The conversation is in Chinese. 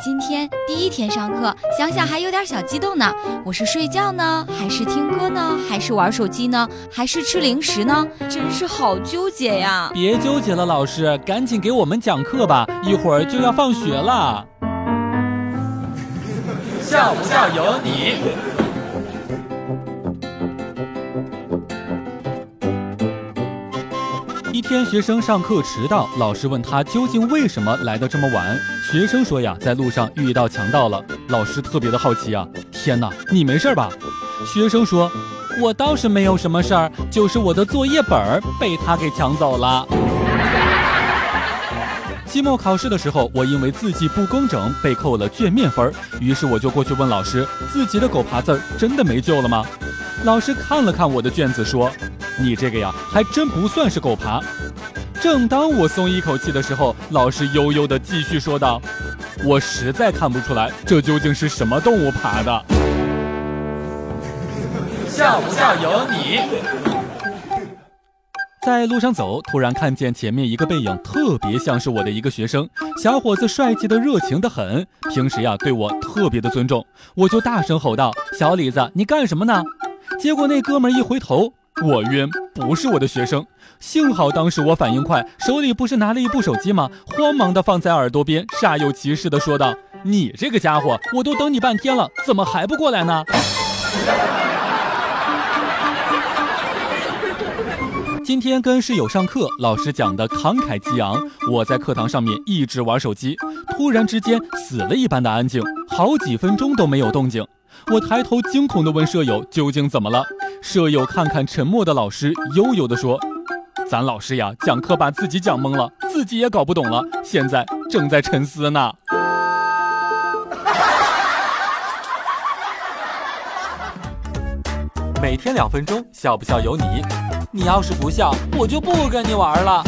今天第一天上课，想想还有点小激动呢。我是睡觉呢，还是听歌呢，还是玩手机呢，还是吃零食呢？真是好纠结呀！别纠结了，老师，赶紧给我们讲课吧，一会儿就要放学了。笑不笑由你。一天，学生上课迟到，老师问他究竟为什么来的这么晚。学生说呀，在路上遇到强盗了。老师特别的好奇啊，天哪，你没事吧？学生说，我倒是没有什么事儿，就是我的作业本儿被他给抢走了。期末考试的时候，我因为字迹不工整被扣了卷面分，于是我就过去问老师，自己的狗爬字儿真的没救了吗？老师看了看我的卷子，说。你这个呀，还真不算是狗爬。正当我松一口气的时候，老师悠悠地继续说道：“我实在看不出来，这究竟是什么动物爬的。”笑不笑由你。在路上走，突然看见前面一个背影，特别像是我的一个学生。小伙子帅气的、热情的很，平时呀对我特别的尊重。我就大声吼道：“小李子，你干什么呢？”结果那哥们一回头。我晕，不是我的学生。幸好当时我反应快，手里不是拿了一部手机吗？慌忙的放在耳朵边，煞有其事的说道：“你这个家伙，我都等你半天了，怎么还不过来呢？”今天跟室友上课，老师讲的慷慨激昂，我在课堂上面一直玩手机，突然之间死了一般的安静，好几分钟都没有动静。我抬头惊恐地问舍友：“究竟怎么了？”舍友看看沉默的老师，悠悠地说：“咱老师呀，讲课把自己讲懵了，自己也搞不懂了，现在正在沉思呢。”每天两分钟，笑不笑由你。你要是不笑，我就不跟你玩了。